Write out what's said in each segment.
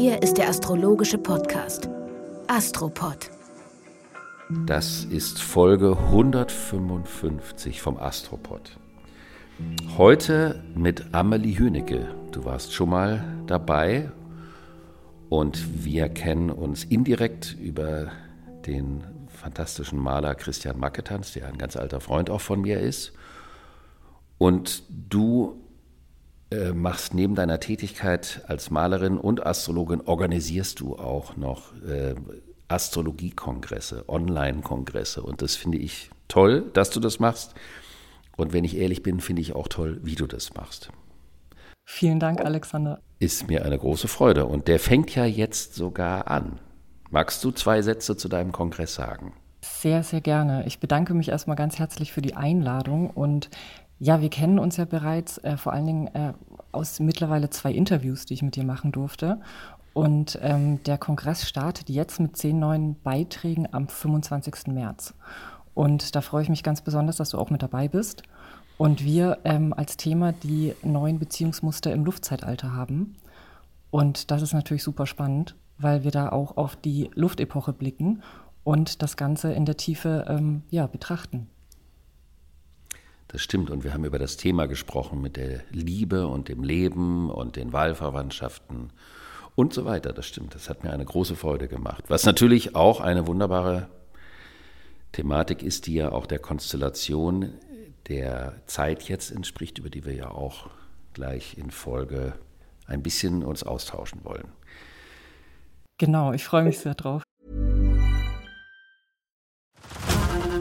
Hier ist der astrologische Podcast Astropod. Das ist Folge 155 vom Astropod. Heute mit Amelie Hünecke. Du warst schon mal dabei und wir kennen uns indirekt über den fantastischen Maler Christian Macketans, der ein ganz alter Freund auch von mir ist. Und du äh, machst neben deiner Tätigkeit als Malerin und Astrologin, organisierst du auch noch äh, Astrologiekongresse, Online-Kongresse. Und das finde ich toll, dass du das machst. Und wenn ich ehrlich bin, finde ich auch toll, wie du das machst. Vielen Dank, Alexander. Ist mir eine große Freude. Und der fängt ja jetzt sogar an. Magst du zwei Sätze zu deinem Kongress sagen? Sehr, sehr gerne. Ich bedanke mich erstmal ganz herzlich für die Einladung und ja, wir kennen uns ja bereits, äh, vor allen Dingen äh, aus mittlerweile zwei Interviews, die ich mit dir machen durfte. Und ähm, der Kongress startet jetzt mit zehn neuen Beiträgen am 25. März. Und da freue ich mich ganz besonders, dass du auch mit dabei bist. Und wir ähm, als Thema die neuen Beziehungsmuster im Luftzeitalter haben. Und das ist natürlich super spannend, weil wir da auch auf die Luftepoche blicken und das Ganze in der Tiefe ähm, ja, betrachten. Das stimmt. Und wir haben über das Thema gesprochen mit der Liebe und dem Leben und den Wahlverwandtschaften und so weiter. Das stimmt. Das hat mir eine große Freude gemacht. Was natürlich auch eine wunderbare Thematik ist, die ja auch der Konstellation der Zeit jetzt entspricht, über die wir ja auch gleich in Folge ein bisschen uns austauschen wollen. Genau, ich freue mich sehr drauf.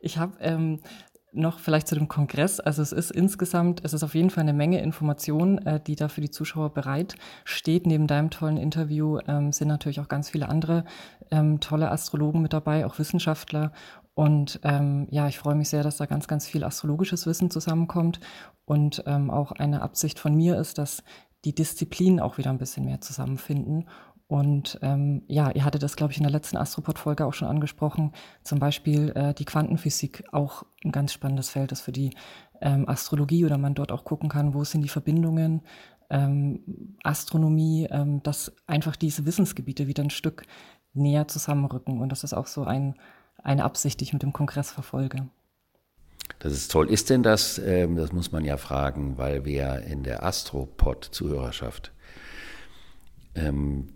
Ich habe ähm, noch vielleicht zu dem Kongress. Also es ist insgesamt, es ist auf jeden Fall eine Menge Informationen, äh, die da für die Zuschauer bereit steht. Neben deinem tollen Interview ähm, sind natürlich auch ganz viele andere ähm, tolle Astrologen mit dabei, auch Wissenschaftler. Und ähm, ja, ich freue mich sehr, dass da ganz, ganz viel astrologisches Wissen zusammenkommt. Und ähm, auch eine Absicht von mir ist, dass die Disziplinen auch wieder ein bisschen mehr zusammenfinden und ähm, ja, ihr hattet das, glaube ich, in der letzten Astropod-Folge auch schon angesprochen. Zum Beispiel äh, die Quantenphysik, auch ein ganz spannendes Feld ist für die ähm, Astrologie oder man dort auch gucken kann, wo sind die Verbindungen, ähm, Astronomie, ähm, dass einfach diese Wissensgebiete wieder ein Stück näher zusammenrücken. Und das ist auch so ein, eine Absicht, die ich mit dem Kongress verfolge. Das ist toll. Ist denn das, ähm, das muss man ja fragen, weil wir in der Astropod-Zuhörerschaft ähm,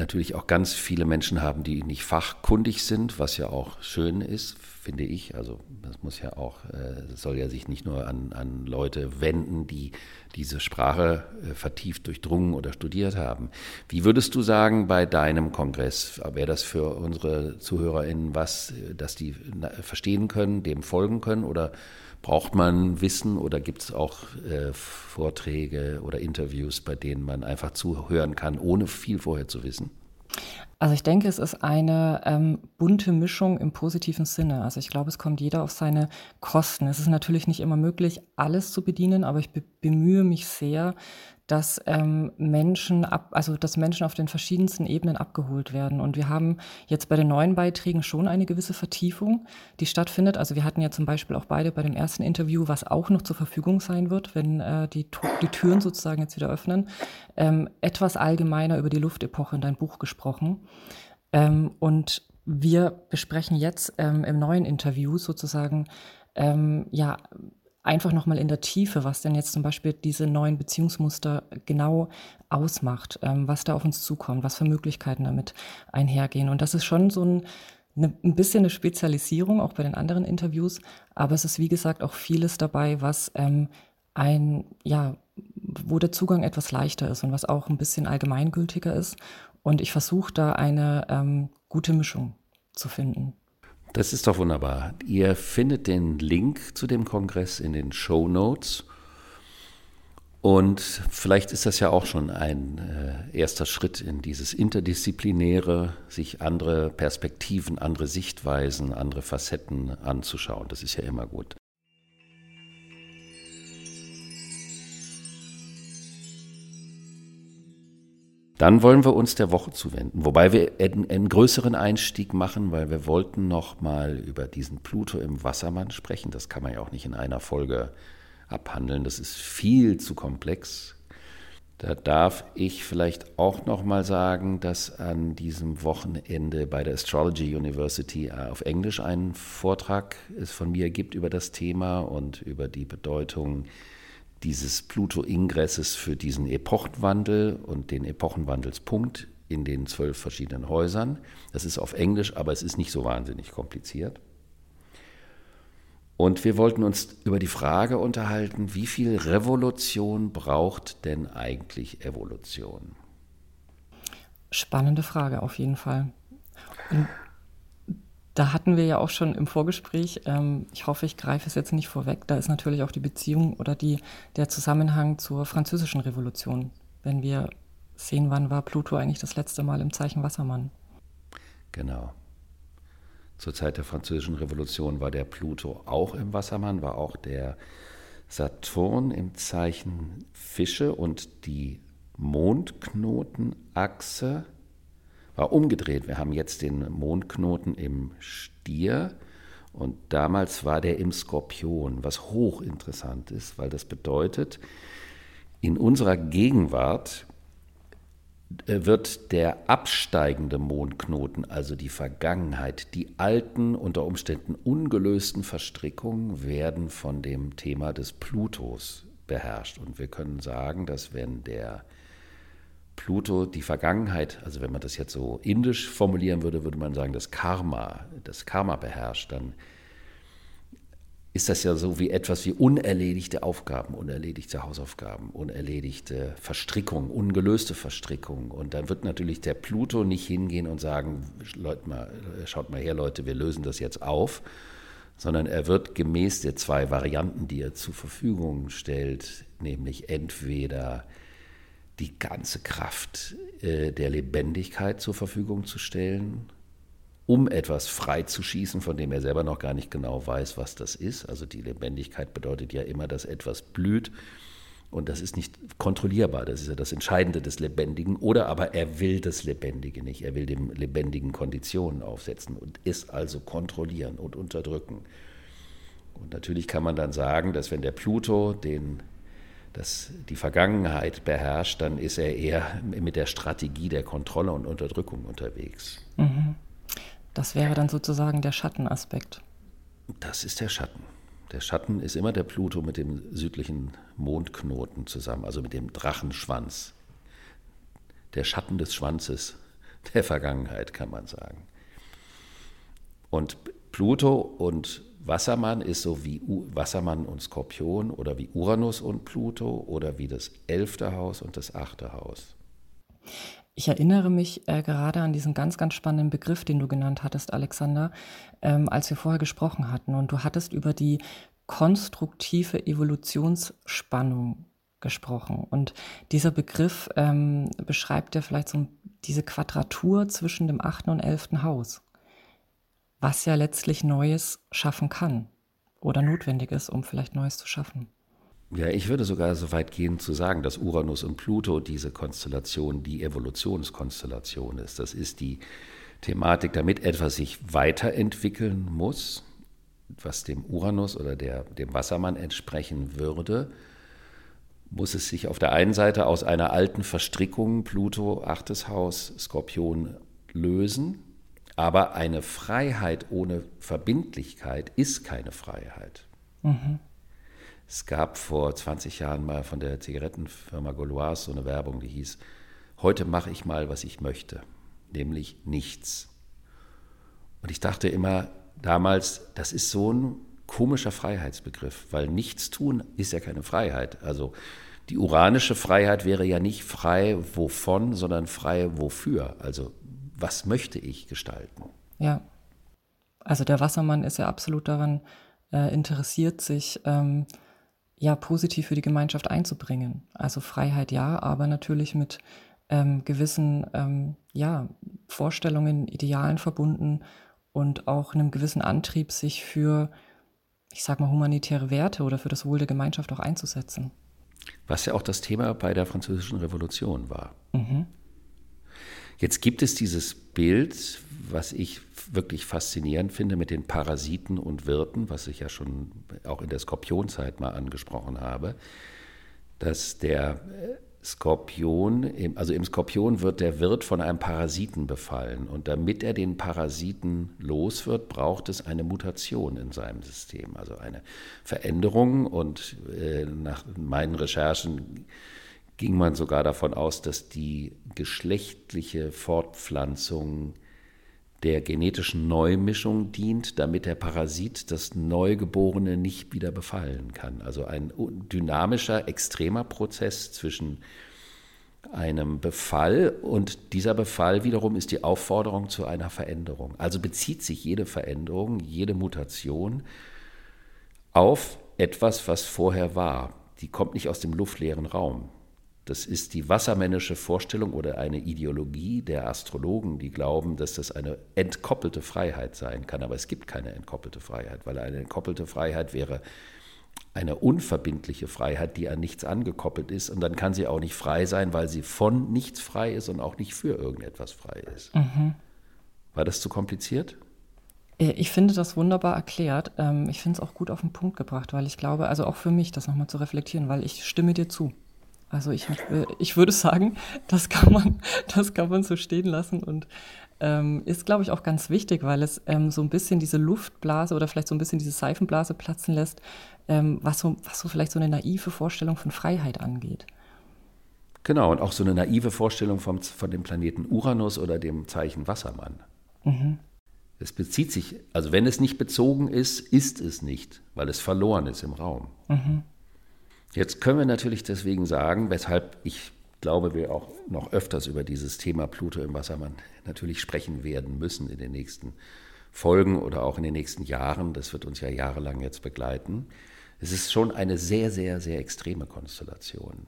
natürlich auch ganz viele Menschen haben, die nicht fachkundig sind, was ja auch schön ist, finde ich. Also das muss ja auch, äh, soll ja sich nicht nur an, an Leute wenden, die diese Sprache äh, vertieft durchdrungen oder studiert haben. Wie würdest du sagen bei deinem Kongress, wäre das für unsere ZuhörerInnen was, dass die verstehen können, dem folgen können oder Braucht man Wissen oder gibt es auch äh, Vorträge oder Interviews, bei denen man einfach zuhören kann, ohne viel vorher zu wissen? Also ich denke, es ist eine ähm, bunte Mischung im positiven Sinne. Also ich glaube, es kommt jeder auf seine Kosten. Es ist natürlich nicht immer möglich, alles zu bedienen, aber ich be bemühe mich sehr, dass ähm, Menschen ab, also dass Menschen auf den verschiedensten Ebenen abgeholt werden. Und wir haben jetzt bei den neuen Beiträgen schon eine gewisse Vertiefung, die stattfindet. Also wir hatten ja zum Beispiel auch beide bei dem ersten Interview, was auch noch zur Verfügung sein wird, wenn äh, die, die Türen sozusagen jetzt wieder öffnen, ähm, etwas allgemeiner über die Luftepoche in dein Buch gesprochen. Ähm, und wir besprechen jetzt ähm, im neuen Interview sozusagen ähm, ja einfach nochmal in der Tiefe, was denn jetzt zum Beispiel diese neuen Beziehungsmuster genau ausmacht, ähm, was da auf uns zukommt, was für Möglichkeiten damit einhergehen. Und das ist schon so ein, eine, ein bisschen eine Spezialisierung, auch bei den anderen Interviews, aber es ist wie gesagt auch vieles dabei, was ähm, ein, ja, wo der Zugang etwas leichter ist und was auch ein bisschen allgemeingültiger ist. Und ich versuche da eine ähm, gute Mischung zu finden. Das ist doch wunderbar. Ihr findet den Link zu dem Kongress in den Show Notes. Und vielleicht ist das ja auch schon ein äh, erster Schritt in dieses Interdisziplinäre, sich andere Perspektiven, andere Sichtweisen, andere Facetten anzuschauen. Das ist ja immer gut. Dann wollen wir uns der Woche zuwenden, wobei wir einen, größeren Einstieg machen, weil wir wollten noch mal über diesen Pluto im Wassermann sprechen. Das kann man ja auch nicht in einer Folge abhandeln. Das ist viel zu komplex. Da darf ich vielleicht auch noch mal sagen, dass an diesem Wochenende bei der Astrology University äh, auf Englisch einen Vortrag es von mir gibt über das Thema und über die Bedeutung dieses Pluto-Ingresses für diesen Epochenwandel und den Epochenwandelspunkt in den zwölf verschiedenen Häusern. Das ist auf Englisch, aber es ist nicht so wahnsinnig kompliziert. Und wir wollten uns über die Frage unterhalten, wie viel Revolution braucht denn eigentlich Evolution? Spannende Frage auf jeden Fall. Und da hatten wir ja auch schon im Vorgespräch, ähm, ich hoffe, ich greife es jetzt nicht vorweg, da ist natürlich auch die Beziehung oder die, der Zusammenhang zur französischen Revolution. Wenn wir sehen, wann war Pluto eigentlich das letzte Mal im Zeichen Wassermann? Genau. Zur Zeit der französischen Revolution war der Pluto auch im Wassermann, war auch der Saturn im Zeichen Fische und die Mondknotenachse war umgedreht. Wir haben jetzt den Mondknoten im Stier und damals war der im Skorpion, was hochinteressant ist, weil das bedeutet, in unserer Gegenwart äh, wird der absteigende Mondknoten, also die Vergangenheit, die alten, unter Umständen ungelösten Verstrickungen werden von dem Thema des Plutos beherrscht. Und wir können sagen, dass wenn der Pluto die Vergangenheit, also wenn man das jetzt so indisch formulieren würde, würde man sagen, das Karma, das Karma beherrscht, dann ist das ja so wie etwas wie unerledigte Aufgaben, unerledigte Hausaufgaben, unerledigte Verstrickungen, ungelöste Verstrickungen. Und dann wird natürlich der Pluto nicht hingehen und sagen, Leute mal, schaut mal her, Leute, wir lösen das jetzt auf, sondern er wird gemäß der zwei Varianten, die er zur Verfügung stellt, nämlich entweder die ganze Kraft äh, der Lebendigkeit zur Verfügung zu stellen, um etwas freizuschießen, von dem er selber noch gar nicht genau weiß, was das ist. Also die Lebendigkeit bedeutet ja immer, dass etwas blüht und das ist nicht kontrollierbar. Das ist ja das Entscheidende des Lebendigen. Oder aber er will das Lebendige nicht. Er will dem Lebendigen Konditionen aufsetzen und es also kontrollieren und unterdrücken. Und natürlich kann man dann sagen, dass wenn der Pluto den das die Vergangenheit beherrscht, dann ist er eher mit der Strategie der Kontrolle und Unterdrückung unterwegs. Mhm. Das wäre dann sozusagen der Schattenaspekt. Das ist der Schatten. Der Schatten ist immer der Pluto mit dem südlichen Mondknoten zusammen, also mit dem Drachenschwanz. Der Schatten des Schwanzes der Vergangenheit, kann man sagen. Und Pluto und Wassermann ist so wie U Wassermann und Skorpion oder wie Uranus und Pluto oder wie das elfte Haus und das achte Haus. Ich erinnere mich äh, gerade an diesen ganz, ganz spannenden Begriff, den du genannt hattest, Alexander, ähm, als wir vorher gesprochen hatten. Und du hattest über die konstruktive Evolutionsspannung gesprochen. Und dieser Begriff ähm, beschreibt ja vielleicht so diese Quadratur zwischen dem achten und elften Haus was ja letztlich Neues schaffen kann oder notwendig ist, um vielleicht Neues zu schaffen. Ja, ich würde sogar so weit gehen zu sagen, dass Uranus und Pluto diese Konstellation die Evolutionskonstellation ist. Das ist die Thematik, damit etwas sich weiterentwickeln muss, was dem Uranus oder der, dem Wassermann entsprechen würde, muss es sich auf der einen Seite aus einer alten Verstrickung, Pluto, achtes Haus, Skorpion, lösen, aber eine Freiheit ohne Verbindlichkeit ist keine Freiheit. Mhm. Es gab vor 20 Jahren mal von der Zigarettenfirma Gauloise so eine Werbung, die hieß, heute mache ich mal, was ich möchte, nämlich nichts. Und ich dachte immer damals, das ist so ein komischer Freiheitsbegriff, weil nichts tun ist ja keine Freiheit. Also die uranische Freiheit wäre ja nicht frei wovon, sondern frei wofür. Also was möchte ich gestalten? Ja. Also der Wassermann ist ja absolut daran äh, interessiert, sich ähm, ja positiv für die Gemeinschaft einzubringen. Also Freiheit ja, aber natürlich mit ähm, gewissen ähm, ja, Vorstellungen, Idealen verbunden und auch einem gewissen Antrieb, sich für, ich sag mal, humanitäre Werte oder für das Wohl der Gemeinschaft auch einzusetzen. Was ja auch das Thema bei der Französischen Revolution war. Mhm. Jetzt gibt es dieses Bild, was ich wirklich faszinierend finde mit den Parasiten und Wirten, was ich ja schon auch in der Skorpionzeit mal angesprochen habe, dass der Skorpion, also im Skorpion wird der Wirt von einem Parasiten befallen und damit er den Parasiten los wird, braucht es eine Mutation in seinem System, also eine Veränderung und äh, nach meinen Recherchen ging man sogar davon aus, dass die geschlechtliche Fortpflanzung der genetischen Neumischung dient, damit der Parasit das Neugeborene nicht wieder befallen kann. Also ein dynamischer, extremer Prozess zwischen einem Befall und dieser Befall wiederum ist die Aufforderung zu einer Veränderung. Also bezieht sich jede Veränderung, jede Mutation auf etwas, was vorher war. Die kommt nicht aus dem luftleeren Raum. Das ist die wassermännische Vorstellung oder eine Ideologie der Astrologen, die glauben, dass das eine entkoppelte Freiheit sein kann. Aber es gibt keine entkoppelte Freiheit, weil eine entkoppelte Freiheit wäre eine unverbindliche Freiheit, die an nichts angekoppelt ist. Und dann kann sie auch nicht frei sein, weil sie von nichts frei ist und auch nicht für irgendetwas frei ist. Mhm. War das zu kompliziert? Äh, ich finde das wunderbar erklärt. Ähm, ich finde es auch gut auf den Punkt gebracht, weil ich glaube, also auch für mich, das nochmal zu reflektieren, weil ich stimme dir zu. Also ich, äh, ich würde sagen, das kann man, das kann man so stehen lassen und ähm, ist, glaube ich, auch ganz wichtig, weil es ähm, so ein bisschen diese Luftblase oder vielleicht so ein bisschen diese Seifenblase platzen lässt, ähm, was, so, was so vielleicht so eine naive Vorstellung von Freiheit angeht. Genau, und auch so eine naive Vorstellung vom, von dem Planeten Uranus oder dem Zeichen Wassermann. Mhm. Es bezieht sich, also wenn es nicht bezogen ist, ist es nicht, weil es verloren ist im Raum. Mhm. Jetzt können wir natürlich deswegen sagen, weshalb ich glaube, wir auch noch öfters über dieses Thema Pluto im Wassermann natürlich sprechen werden müssen in den nächsten Folgen oder auch in den nächsten Jahren. Das wird uns ja jahrelang jetzt begleiten. Es ist schon eine sehr, sehr, sehr extreme Konstellation.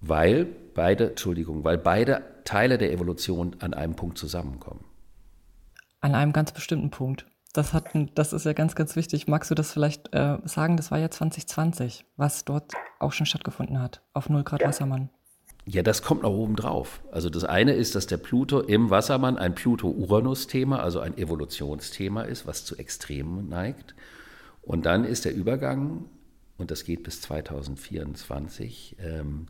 Weil beide, Entschuldigung, weil beide Teile der Evolution an einem Punkt zusammenkommen. An einem ganz bestimmten Punkt. Das, hat, das ist ja ganz, ganz wichtig. Magst du das vielleicht äh, sagen? Das war ja 2020, was dort auch schon stattgefunden hat, auf 0 Grad Wassermann. Ja, das kommt noch oben drauf. Also das eine ist, dass der Pluto im Wassermann ein Pluto-Uranus-Thema, also ein Evolutionsthema ist, was zu Extremen neigt. Und dann ist der Übergang, und das geht bis 2024, ähm,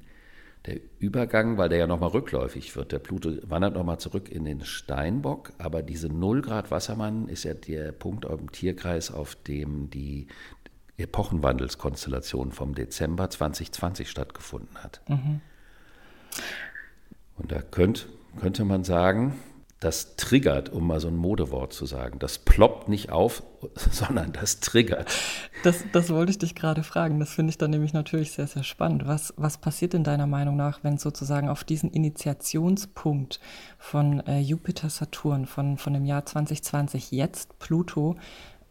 der Übergang, weil der ja nochmal rückläufig wird. Der Pluto wandert nochmal zurück in den Steinbock, aber diese 0 Grad Wassermann ist ja der Punkt im Tierkreis, auf dem die Epochenwandelskonstellation vom Dezember 2020 stattgefunden hat. Mhm. Und da könnt, könnte man sagen, das triggert, um mal so ein Modewort zu sagen. Das ploppt nicht auf, sondern das triggert. Das, das wollte ich dich gerade fragen. Das finde ich dann nämlich natürlich sehr, sehr spannend. Was, was passiert in deiner Meinung nach, wenn sozusagen auf diesen Initiationspunkt von äh, Jupiter-Saturn von, von dem Jahr 2020 jetzt Pluto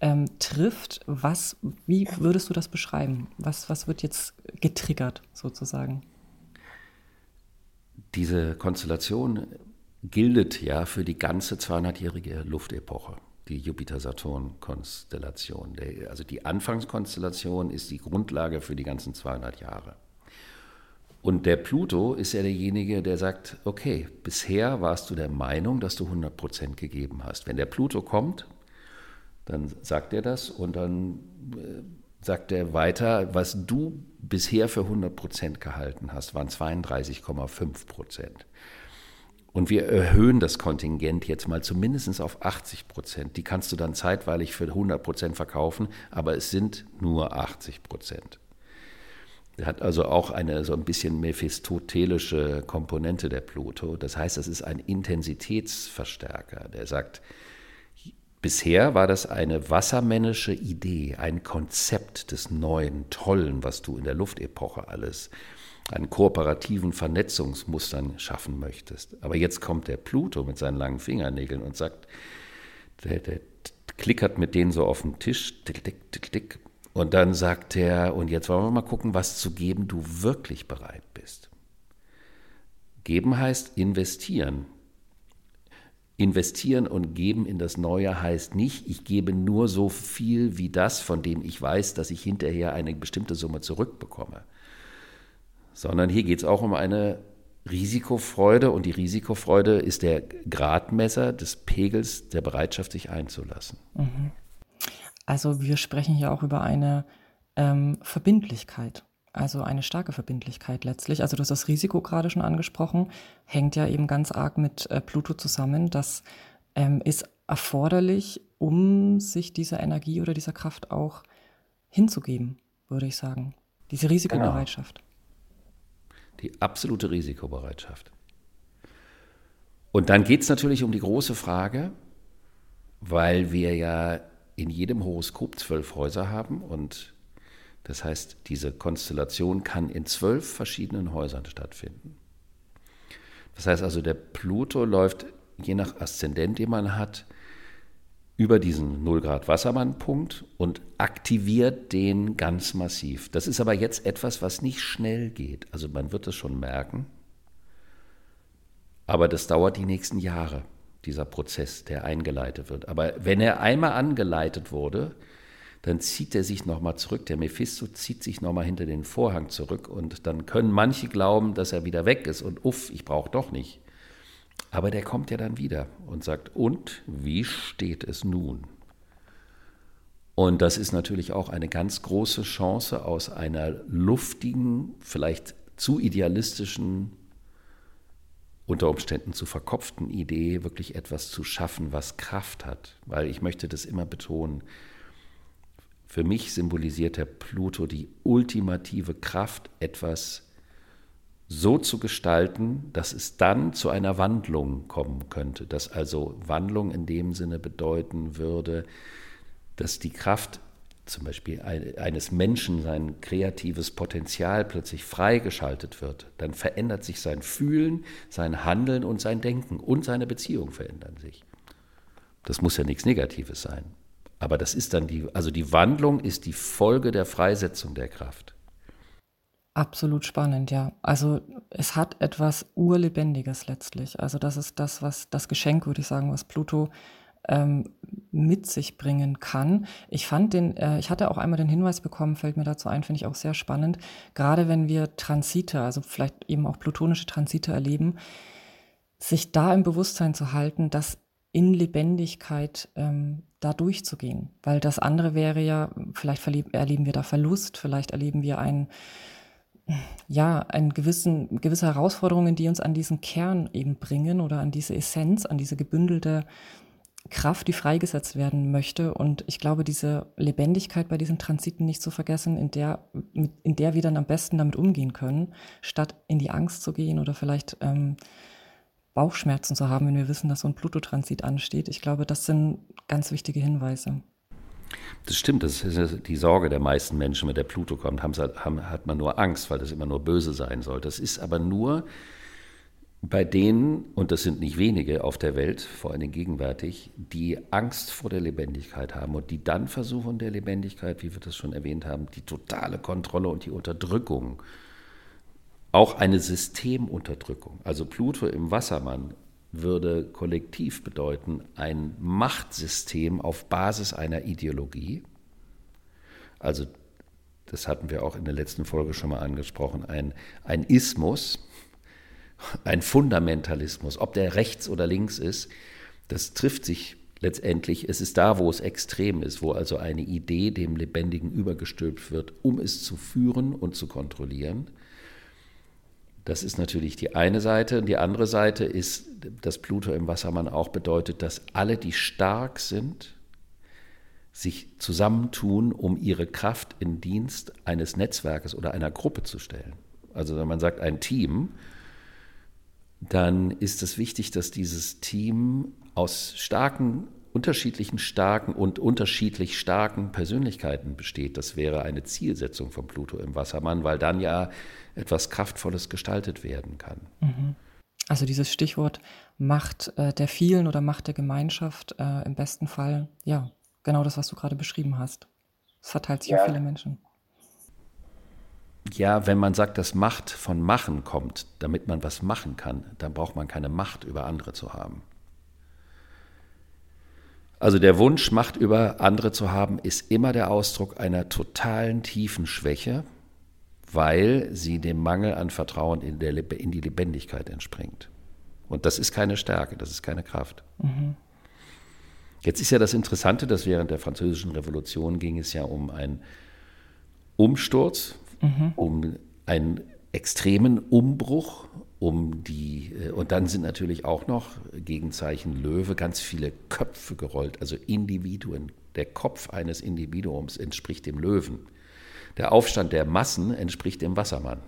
ähm, trifft? Was, wie würdest du das beschreiben? Was, was wird jetzt getriggert sozusagen? Diese Konstellation gilt ja für die ganze 200-jährige Luftepoche, die Jupiter-Saturn-Konstellation. Also die Anfangskonstellation ist die Grundlage für die ganzen 200 Jahre. Und der Pluto ist ja derjenige, der sagt, okay, bisher warst du der Meinung, dass du 100 Prozent gegeben hast. Wenn der Pluto kommt, dann sagt er das und dann äh, sagt er weiter, was du bisher für 100 Prozent gehalten hast, waren 32,5 Prozent. Und wir erhöhen das Kontingent jetzt mal zumindest auf 80 Prozent. Die kannst du dann zeitweilig für 100 Prozent verkaufen, aber es sind nur 80 Prozent. Hat also auch eine so ein bisschen mephistotelische Komponente der Pluto. Das heißt, das ist ein Intensitätsverstärker. Der sagt, bisher war das eine wassermännische Idee, ein Konzept des Neuen, Tollen, was du in der Luftepoche alles an kooperativen Vernetzungsmustern schaffen möchtest. Aber jetzt kommt der Pluto mit seinen langen Fingernägeln und sagt, der, der klickert mit denen so auf den Tisch, tick, tick, tick, tick, Und dann sagt er, und jetzt wollen wir mal gucken, was zu geben du wirklich bereit bist. Geben heißt investieren. Investieren und geben in das Neue heißt nicht, ich gebe nur so viel wie das, von dem ich weiß, dass ich hinterher eine bestimmte Summe zurückbekomme. Sondern hier geht es auch um eine Risikofreude und die Risikofreude ist der Gradmesser des Pegels der Bereitschaft, sich einzulassen. Mhm. Also wir sprechen hier auch über eine ähm, Verbindlichkeit. Also eine starke Verbindlichkeit letztlich. Also du hast das Risiko gerade schon angesprochen, hängt ja eben ganz arg mit äh, Pluto zusammen. Das ähm, ist erforderlich, um sich dieser Energie oder dieser Kraft auch hinzugeben, würde ich sagen. Diese Risikobereitschaft. Genau. Die absolute Risikobereitschaft. Und dann geht es natürlich um die große Frage, weil wir ja in jedem Horoskop zwölf Häuser haben und das heißt, diese Konstellation kann in zwölf verschiedenen Häusern stattfinden. Das heißt also, der Pluto läuft je nach Aszendent, den man hat, über diesen 0 Grad Wassermann-Punkt und aktiviert den ganz massiv. Das ist aber jetzt etwas, was nicht schnell geht. Also man wird es schon merken. Aber das dauert die nächsten Jahre, dieser Prozess, der eingeleitet wird. Aber wenn er einmal angeleitet wurde, dann zieht er sich nochmal zurück. Der Mephisto zieht sich nochmal hinter den Vorhang zurück und dann können manche glauben, dass er wieder weg ist und uff, ich brauche doch nicht. Aber der kommt ja dann wieder und sagt, und wie steht es nun? Und das ist natürlich auch eine ganz große Chance aus einer luftigen, vielleicht zu idealistischen, unter Umständen zu verkopften Idee wirklich etwas zu schaffen, was Kraft hat. Weil ich möchte das immer betonen, für mich symbolisiert der Pluto die ultimative Kraft, etwas so zu gestalten, dass es dann zu einer Wandlung kommen könnte. Dass also Wandlung in dem Sinne bedeuten würde, dass die Kraft zum Beispiel eines Menschen, sein kreatives Potenzial plötzlich freigeschaltet wird. Dann verändert sich sein Fühlen, sein Handeln und sein Denken und seine Beziehungen verändern sich. Das muss ja nichts Negatives sein. Aber das ist dann die, also die Wandlung ist die Folge der Freisetzung der Kraft. Absolut spannend, ja. Also es hat etwas Urlebendiges letztlich. Also das ist das, was das Geschenk, würde ich sagen, was Pluto ähm, mit sich bringen kann. Ich fand den, äh, ich hatte auch einmal den Hinweis bekommen, fällt mir dazu ein, finde ich auch sehr spannend. Gerade wenn wir Transite, also vielleicht eben auch plutonische Transite erleben, sich da im Bewusstsein zu halten, dass in Lebendigkeit ähm, da durchzugehen. Weil das andere wäre ja, vielleicht erleben wir da Verlust, vielleicht erleben wir einen, ja, einen gewissen, gewisse Herausforderungen, die uns an diesen Kern eben bringen oder an diese Essenz, an diese gebündelte Kraft, die freigesetzt werden möchte. Und ich glaube, diese Lebendigkeit bei diesen Transiten nicht zu vergessen, in der, in der wir dann am besten damit umgehen können, statt in die Angst zu gehen oder vielleicht ähm, Bauchschmerzen zu haben, wenn wir wissen, dass so ein Pluto-Transit ansteht. Ich glaube, das sind ganz wichtige Hinweise. Das stimmt, das ist die Sorge der meisten Menschen, wenn der Pluto kommt, haben, haben, hat man nur Angst, weil das immer nur böse sein soll. Das ist aber nur bei denen, und das sind nicht wenige auf der Welt, vor allem gegenwärtig, die Angst vor der Lebendigkeit haben und die dann versuchen, der Lebendigkeit, wie wir das schon erwähnt haben, die totale Kontrolle und die Unterdrückung auch eine Systemunterdrückung. Also Pluto im Wassermann würde kollektiv bedeuten ein Machtsystem auf Basis einer Ideologie. Also das hatten wir auch in der letzten Folge schon mal angesprochen, ein, ein Ismus, ein Fundamentalismus, ob der rechts oder links ist, das trifft sich letztendlich. Es ist da, wo es extrem ist, wo also eine Idee dem Lebendigen übergestülpt wird, um es zu führen und zu kontrollieren. Das ist natürlich die eine Seite. Und die andere Seite ist, dass Pluto im Wassermann auch bedeutet, dass alle, die stark sind, sich zusammentun, um ihre Kraft in Dienst eines Netzwerkes oder einer Gruppe zu stellen. Also wenn man sagt ein Team, dann ist es wichtig, dass dieses Team aus starken unterschiedlichen starken und unterschiedlich starken Persönlichkeiten besteht. Das wäre eine Zielsetzung von Pluto im Wassermann, weil dann ja etwas Kraftvolles gestaltet werden kann. Mhm. Also dieses Stichwort Macht äh, der vielen oder Macht der Gemeinschaft, äh, im besten Fall, ja, genau das, was du gerade beschrieben hast. Es verteilt sich ja. auf viele Menschen. Ja, wenn man sagt, dass Macht von Machen kommt, damit man was machen kann, dann braucht man keine Macht über andere zu haben. Also der Wunsch, Macht über andere zu haben, ist immer der Ausdruck einer totalen tiefen Schwäche, weil sie dem Mangel an Vertrauen in, der, in die Lebendigkeit entspringt. Und das ist keine Stärke, das ist keine Kraft. Mhm. Jetzt ist ja das Interessante, dass während der Französischen Revolution ging es ja um einen Umsturz, mhm. um einen extremen Umbruch, um die, äh, und dann sind natürlich auch noch Gegenzeichen Löwe ganz viele Köpfe gerollt, also Individuen. Der Kopf eines Individuums entspricht dem Löwen. Der Aufstand der Massen entspricht dem Wassermann.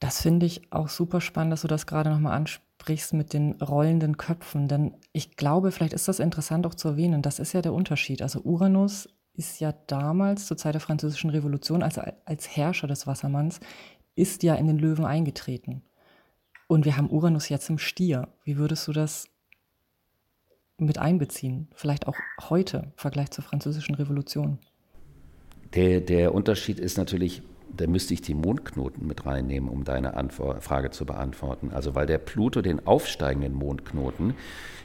Das finde ich auch super spannend, dass du das gerade nochmal ansprichst mit den rollenden Köpfen. Denn ich glaube, vielleicht ist das interessant auch zu erwähnen. Das ist ja der Unterschied. Also Uranus ist ja damals zur Zeit der Französischen Revolution, also als Herrscher des Wassermanns, ist ja in den Löwen eingetreten. Und wir haben Uranus jetzt im Stier. Wie würdest du das mit einbeziehen? Vielleicht auch heute im Vergleich zur Französischen Revolution? Der, der Unterschied ist natürlich, da müsste ich die Mondknoten mit reinnehmen, um deine Antwort, Frage zu beantworten. Also weil der Pluto den aufsteigenden Mondknoten,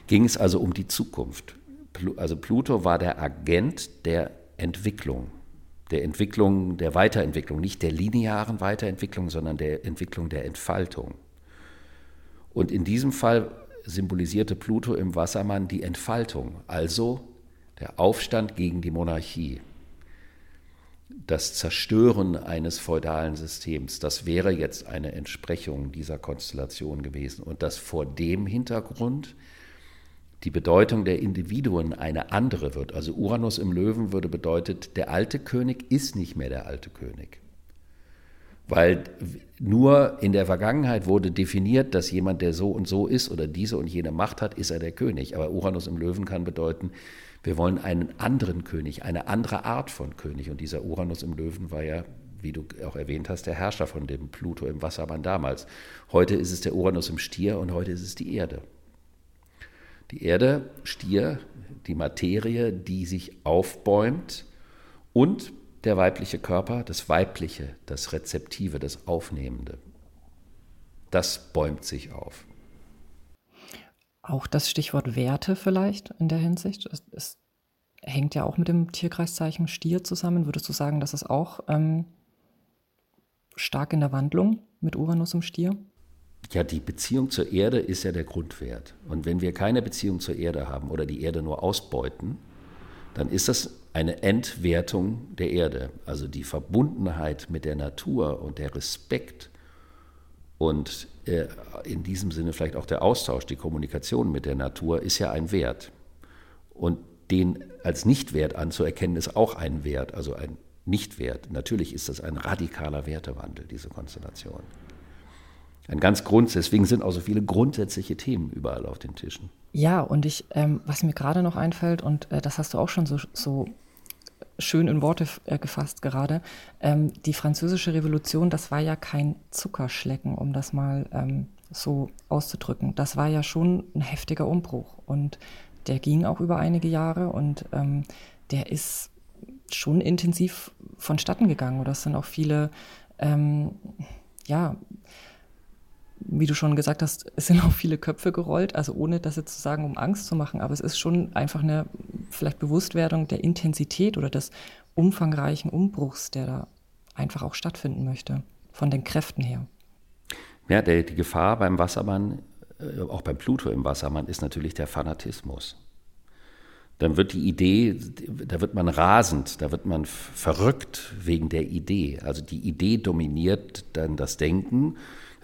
ging es also um die Zukunft. Also Pluto war der Agent der Entwicklung, der Entwicklung, der Weiterentwicklung, nicht der linearen Weiterentwicklung, sondern der Entwicklung der Entfaltung. Und in diesem Fall symbolisierte Pluto im Wassermann die Entfaltung, also der Aufstand gegen die Monarchie, das Zerstören eines feudalen Systems. Das wäre jetzt eine Entsprechung dieser Konstellation gewesen. Und dass vor dem Hintergrund die Bedeutung der Individuen eine andere wird. Also Uranus im Löwen würde bedeutet, der alte König ist nicht mehr der alte König. Weil nur in der Vergangenheit wurde definiert, dass jemand, der so und so ist oder diese und jene Macht hat, ist er der König. Aber Uranus im Löwen kann bedeuten, wir wollen einen anderen König, eine andere Art von König. Und dieser Uranus im Löwen war ja, wie du auch erwähnt hast, der Herrscher von dem Pluto im Wassermann damals. Heute ist es der Uranus im Stier und heute ist es die Erde. Die Erde, Stier, die Materie, die sich aufbäumt und der weibliche Körper, das Weibliche, das Rezeptive, das Aufnehmende. Das bäumt sich auf. Auch das Stichwort Werte vielleicht in der Hinsicht. Es, es hängt ja auch mit dem Tierkreiszeichen Stier zusammen. Würdest du sagen, das ist auch ähm, stark in der Wandlung mit Uranus im Stier? Ja, die Beziehung zur Erde ist ja der Grundwert. Und wenn wir keine Beziehung zur Erde haben oder die Erde nur ausbeuten, dann ist das eine Entwertung der Erde. Also die Verbundenheit mit der Natur und der Respekt und äh, in diesem Sinne vielleicht auch der Austausch, die Kommunikation mit der Natur ist ja ein Wert. Und den als Nichtwert anzuerkennen, ist auch ein Wert, also ein Nichtwert. Natürlich ist das ein radikaler Wertewandel, diese Konstellation. Ein ganz Grund, deswegen sind auch so viele grundsätzliche Themen überall auf den Tischen. Ja, und ich, ähm, was mir gerade noch einfällt, und äh, das hast du auch schon so, so schön in Worte äh, gefasst gerade, ähm, die französische Revolution, das war ja kein Zuckerschlecken, um das mal ähm, so auszudrücken. Das war ja schon ein heftiger Umbruch und der ging auch über einige Jahre und ähm, der ist schon intensiv vonstatten gegangen. Oder es sind auch viele, ähm, ja, wie du schon gesagt hast, es sind auch viele Köpfe gerollt, also ohne das jetzt zu sagen, um Angst zu machen, aber es ist schon einfach eine vielleicht Bewusstwerdung der Intensität oder des umfangreichen Umbruchs, der da einfach auch stattfinden möchte, von den Kräften her. Ja, der, die Gefahr beim Wassermann, äh, auch beim Pluto im Wassermann, ist natürlich der Fanatismus. Dann wird die Idee, da wird man rasend, da wird man verrückt wegen der Idee. Also die Idee dominiert dann das Denken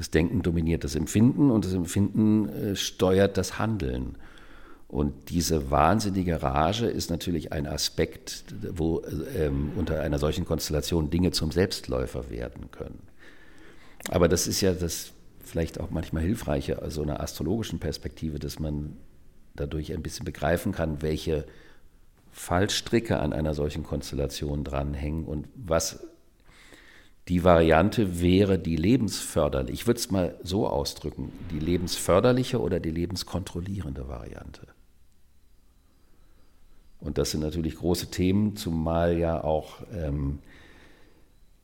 das Denken dominiert das Empfinden und das Empfinden äh, steuert das Handeln. Und diese wahnsinnige Rage ist natürlich ein Aspekt, wo ähm, unter einer solchen Konstellation Dinge zum Selbstläufer werden können. Aber das ist ja das vielleicht auch manchmal hilfreiche aus so einer astrologischen Perspektive, dass man dadurch ein bisschen begreifen kann, welche Fallstricke an einer solchen Konstellation dranhängen und was die Variante wäre die lebensförderliche, ich würde es mal so ausdrücken, die lebensförderliche oder die lebenskontrollierende Variante. Und das sind natürlich große Themen, zumal ja auch, ähm,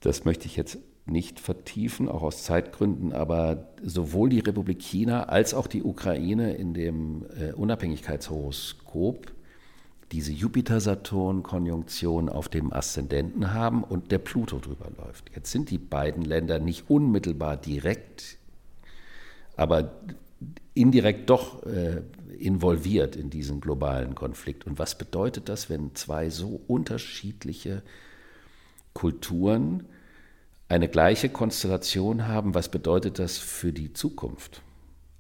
das möchte ich jetzt nicht vertiefen, auch aus Zeitgründen, aber sowohl die Republik China als auch die Ukraine in dem äh, Unabhängigkeitshoroskop diese Jupiter-Saturn-Konjunktion auf dem Aszendenten haben und der Pluto drüber läuft. Jetzt sind die beiden Länder nicht unmittelbar direkt, aber indirekt doch äh, involviert in diesen globalen Konflikt. Und was bedeutet das, wenn zwei so unterschiedliche Kulturen eine gleiche Konstellation haben? Was bedeutet das für die Zukunft?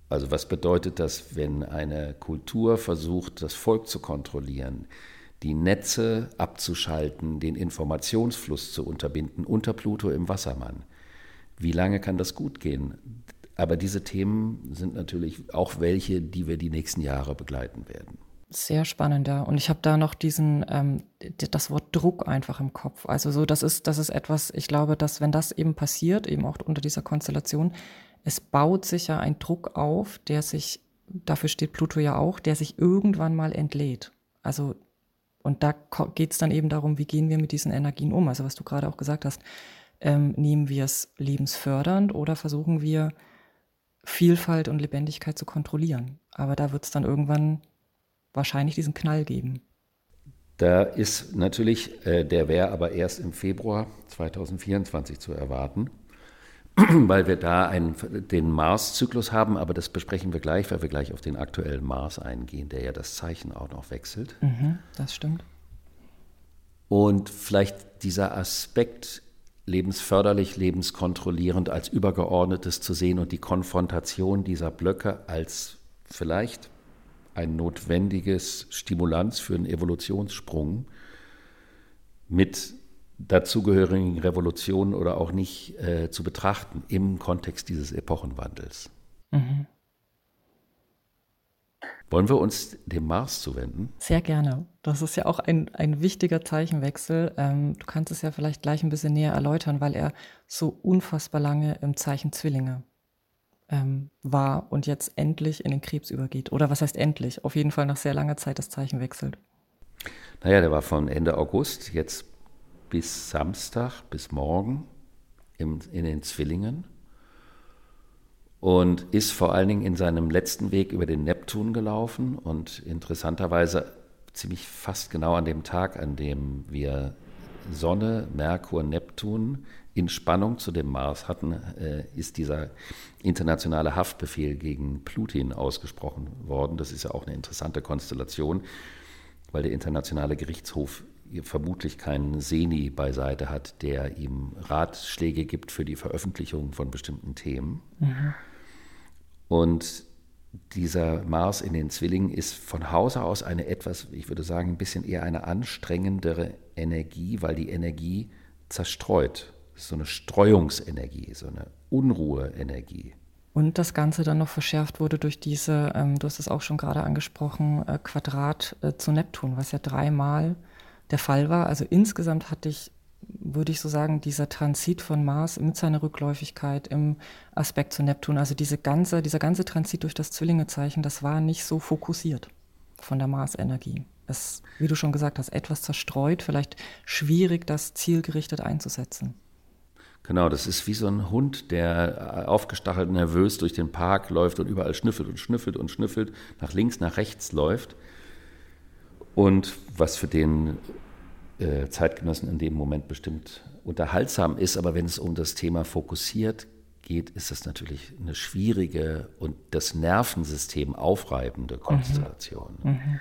Also was bedeutet das, wenn eine Kultur versucht, das Volk zu kontrollieren, die Netze abzuschalten, den Informationsfluss zu unterbinden unter Pluto im Wassermann? Wie lange kann das gut gehen? Aber diese Themen sind natürlich auch welche, die wir die nächsten Jahre begleiten werden. Sehr spannend, ja. Und ich habe da noch diesen, ähm, das Wort Druck einfach im Kopf. Also so, das ist, das ist etwas, ich glaube, dass wenn das eben passiert, eben auch unter dieser Konstellation, es baut sich ja ein Druck auf, der sich, dafür steht Pluto ja auch, der sich irgendwann mal entlädt. Also, und da geht es dann eben darum, wie gehen wir mit diesen Energien um? Also, was du gerade auch gesagt hast, ähm, nehmen wir es lebensfördernd oder versuchen wir Vielfalt und Lebendigkeit zu kontrollieren? Aber da wird es dann irgendwann wahrscheinlich diesen Knall geben. Da ist natürlich, äh, der wäre aber erst im Februar 2024 zu erwarten. weil wir da einen, den Mars-Zyklus haben, aber das besprechen wir gleich, weil wir gleich auf den aktuellen Mars eingehen, der ja das Zeichen auch noch wechselt. Mhm, das stimmt. Und vielleicht dieser Aspekt lebensförderlich, lebenskontrollierend als übergeordnetes zu sehen und die Konfrontation dieser Blöcke als vielleicht ein notwendiges Stimulanz für einen Evolutionssprung mit dazugehörigen Revolutionen oder auch nicht äh, zu betrachten im Kontext dieses Epochenwandels. Mhm. Wollen wir uns dem Mars zuwenden? Sehr gerne. Das ist ja auch ein, ein wichtiger Zeichenwechsel. Ähm, du kannst es ja vielleicht gleich ein bisschen näher erläutern, weil er so unfassbar lange im Zeichen Zwillinge ähm, war und jetzt endlich in den Krebs übergeht. Oder was heißt endlich? Auf jeden Fall nach sehr langer Zeit das Zeichen wechselt. Naja, der war von Ende August jetzt bis Samstag, bis morgen im, in den Zwillingen und ist vor allen Dingen in seinem letzten Weg über den Neptun gelaufen und interessanterweise ziemlich fast genau an dem Tag, an dem wir Sonne, Merkur, Neptun in Spannung zu dem Mars hatten, äh, ist dieser internationale Haftbefehl gegen Plutin ausgesprochen worden. Das ist ja auch eine interessante Konstellation, weil der internationale Gerichtshof vermutlich keinen Seni beiseite hat, der ihm Ratschläge gibt für die Veröffentlichung von bestimmten Themen. Mhm. Und dieser Mars in den Zwillingen ist von Hause aus eine etwas, ich würde sagen, ein bisschen eher eine anstrengendere Energie, weil die Energie zerstreut. so eine Streuungsenergie, so eine Unruheenergie. Und das Ganze dann noch verschärft wurde durch diese, ähm, du hast es auch schon gerade angesprochen, äh, Quadrat äh, zu Neptun, was ja dreimal der Fall war. Also insgesamt hatte ich, würde ich so sagen, dieser Transit von Mars mit seiner Rückläufigkeit im Aspekt zu Neptun, also diese ganze, dieser ganze Transit durch das Zwillingezeichen, das war nicht so fokussiert von der Marsenergie. Es, wie du schon gesagt hast, etwas zerstreut, vielleicht schwierig, das zielgerichtet einzusetzen. Genau, das ist wie so ein Hund, der aufgestachelt nervös durch den Park läuft und überall schnüffelt und schnüffelt und schnüffelt, nach links, nach rechts läuft. Und was für den äh, Zeitgenossen in dem Moment bestimmt unterhaltsam ist, aber wenn es um das Thema fokussiert geht, ist das natürlich eine schwierige und das Nervensystem aufreibende mhm. Konstellation. Mhm.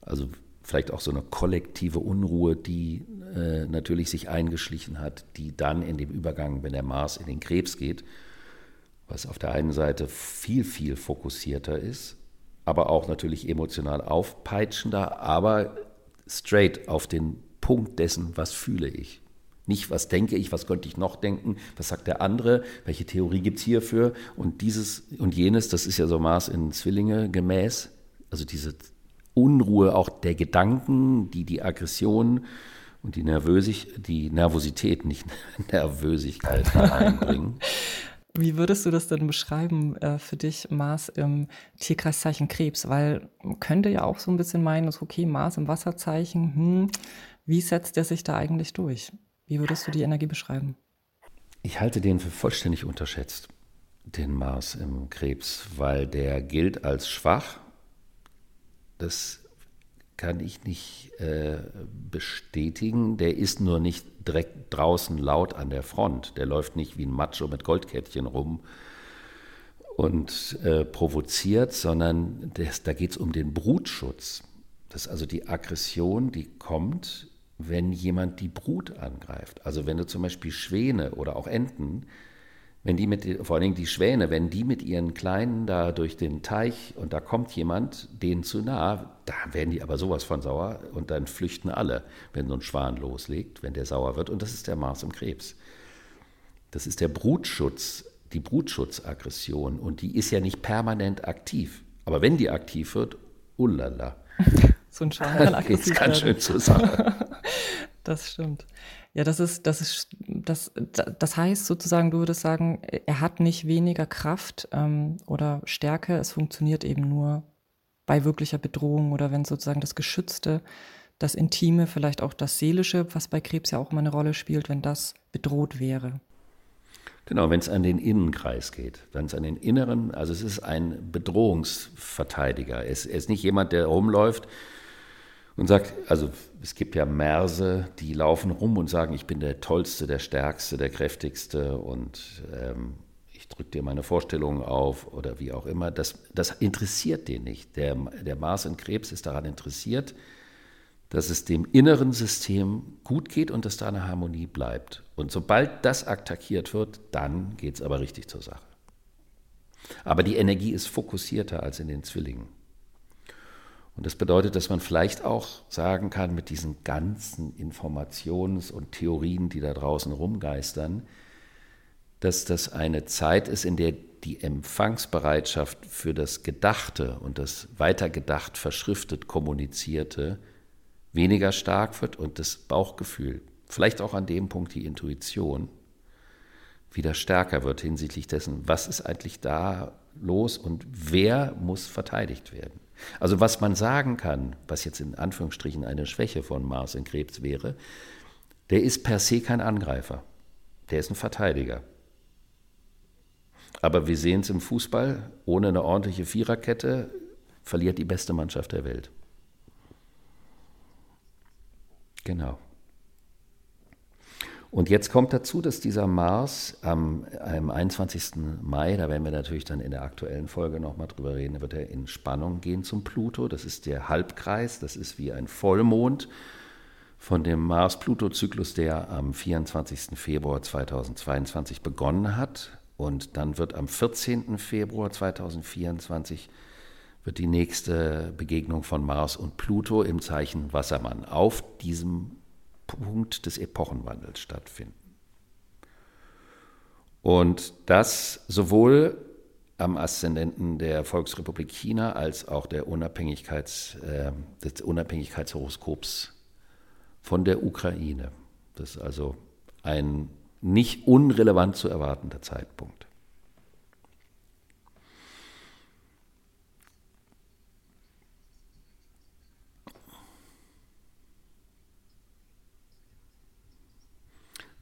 Also vielleicht auch so eine kollektive Unruhe, die äh, natürlich sich eingeschlichen hat, die dann in dem Übergang, wenn der Mars in den Krebs geht, was auf der einen Seite viel, viel fokussierter ist, aber auch natürlich emotional aufpeitschender, aber straight auf den Punkt dessen, was fühle ich. Nicht, was denke ich, was könnte ich noch denken, was sagt der andere, welche Theorie gibt es hierfür und dieses und jenes, das ist ja so Mars in Zwillinge gemäß, also diese Unruhe auch der Gedanken, die die Aggression und die, Nervösig, die Nervosität, nicht Nervösigkeit einbringen. Wie würdest du das denn beschreiben äh, für dich, Mars im Tierkreiszeichen Krebs? Weil man könnte ja auch so ein bisschen meinen, okay, Mars im Wasserzeichen, hm, wie setzt der sich da eigentlich durch? Wie würdest du die Energie beschreiben? Ich halte den für vollständig unterschätzt, den Mars im Krebs, weil der gilt als schwach. Das kann ich nicht äh, bestätigen. Der ist nur nicht direkt draußen laut an der Front. Der läuft nicht wie ein Macho mit Goldkettchen rum und äh, provoziert, sondern das, da geht es um den Brutschutz. Das ist also die Aggression, die kommt, wenn jemand die Brut angreift. Also wenn du zum Beispiel Schwäne oder auch Enten wenn die mit, vor allen Dingen die Schwäne, wenn die mit ihren Kleinen da durch den Teich und da kommt jemand denen zu nah, da werden die aber sowas von sauer und dann flüchten alle, wenn so ein Schwan loslegt, wenn der sauer wird. Und das ist der Mars im Krebs. Das ist der Brutschutz, die Brutschutzaggression und die ist ja nicht permanent aktiv. Aber wenn die aktiv wird, ullala. So ein Schwan kann aggressiv ganz schön zur Sache. Das stimmt. Ja, das ist, das ist, das, das heißt sozusagen, du würdest sagen, er hat nicht weniger Kraft ähm, oder Stärke, es funktioniert eben nur bei wirklicher Bedrohung oder wenn sozusagen das Geschützte, das Intime, vielleicht auch das Seelische, was bei Krebs ja auch immer eine Rolle spielt, wenn das bedroht wäre. Genau, wenn es an den Innenkreis geht, wenn es an den inneren, also es ist ein Bedrohungsverteidiger. Es, er ist nicht jemand, der rumläuft und sagt, also es gibt ja Merse, die laufen rum und sagen, ich bin der Tollste, der Stärkste, der Kräftigste und ähm, ich drücke dir meine Vorstellungen auf oder wie auch immer. Das, das interessiert den nicht. Der, der Mars in Krebs ist daran interessiert, dass es dem inneren System gut geht und dass da eine Harmonie bleibt. Und sobald das attackiert wird, dann geht es aber richtig zur Sache. Aber die Energie ist fokussierter als in den Zwillingen. Und das bedeutet, dass man vielleicht auch sagen kann, mit diesen ganzen Informations- und Theorien, die da draußen rumgeistern, dass das eine Zeit ist, in der die Empfangsbereitschaft für das Gedachte und das weitergedacht, verschriftet, kommunizierte weniger stark wird und das Bauchgefühl, vielleicht auch an dem Punkt die Intuition, wieder stärker wird hinsichtlich dessen, was ist eigentlich da los und wer muss verteidigt werden. Also was man sagen kann, was jetzt in Anführungsstrichen eine Schwäche von Mars in Krebs wäre, der ist per se kein Angreifer, der ist ein Verteidiger. Aber wir sehen es im Fußball, ohne eine ordentliche Viererkette verliert die beste Mannschaft der Welt. Genau. Und jetzt kommt dazu, dass dieser Mars am, am 21. Mai, da werden wir natürlich dann in der aktuellen Folge nochmal drüber reden, wird er in Spannung gehen zum Pluto. Das ist der Halbkreis, das ist wie ein Vollmond von dem Mars-Pluto-Zyklus, der am 24. Februar 2022 begonnen hat. Und dann wird am 14. Februar 2024 wird die nächste Begegnung von Mars und Pluto im Zeichen Wassermann auf diesem Punkt des Epochenwandels stattfinden. Und das sowohl am Aszendenten der Volksrepublik China als auch der Unabhängigkeits, äh, des Unabhängigkeitshoroskops von der Ukraine. Das ist also ein nicht unrelevant zu erwartender Zeitpunkt.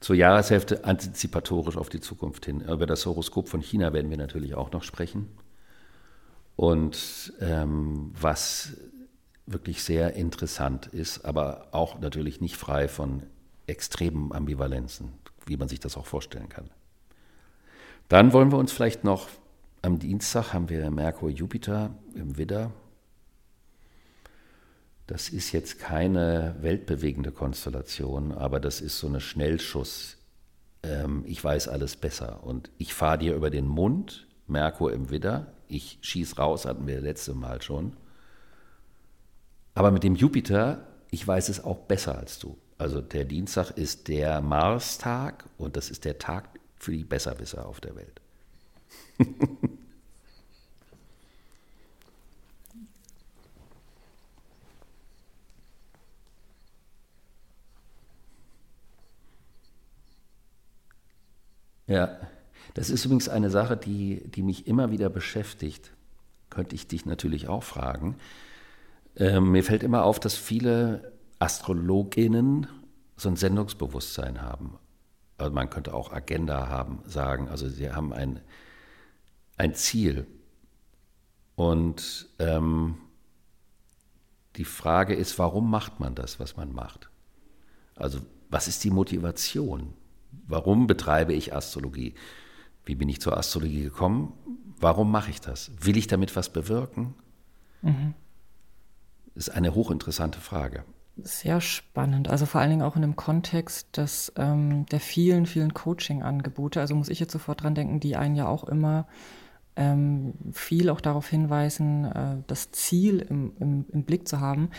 Zur Jahreshälfte antizipatorisch auf die Zukunft hin. Über das Horoskop von China werden wir natürlich auch noch sprechen. Und ähm, was wirklich sehr interessant ist, aber auch natürlich nicht frei von extremen Ambivalenzen, wie man sich das auch vorstellen kann. Dann wollen wir uns vielleicht noch, am Dienstag haben wir Merkur Jupiter im Widder, das ist jetzt keine weltbewegende Konstellation, aber das ist so eine Schnellschuss. Ähm, ich weiß alles besser und ich fahre dir über den Mund, Merkur im Widder, ich schieß raus, hatten wir letzte Mal schon. Aber mit dem Jupiter, ich weiß es auch besser als du. Also der Dienstag ist der Mars-Tag und das ist der Tag für die Besserwisser auf der Welt. Ja, Das ist übrigens eine Sache, die, die mich immer wieder beschäftigt. Könnte ich dich natürlich auch fragen. Ähm, mir fällt immer auf, dass viele Astrologinnen so ein Sendungsbewusstsein haben. Also man könnte auch Agenda haben, sagen. Also sie haben ein, ein Ziel. Und ähm, die Frage ist, warum macht man das, was man macht? Also was ist die Motivation? Warum betreibe ich Astrologie? Wie bin ich zur Astrologie gekommen? Warum mache ich das? Will ich damit was bewirken? Mhm. Das ist eine hochinteressante Frage. Sehr spannend. Also vor allen Dingen auch in dem Kontext des, ähm, der vielen, vielen Coaching-Angebote. Also muss ich jetzt sofort dran denken, die einen ja auch immer ähm, viel auch darauf hinweisen, äh, das Ziel im, im, im Blick zu haben.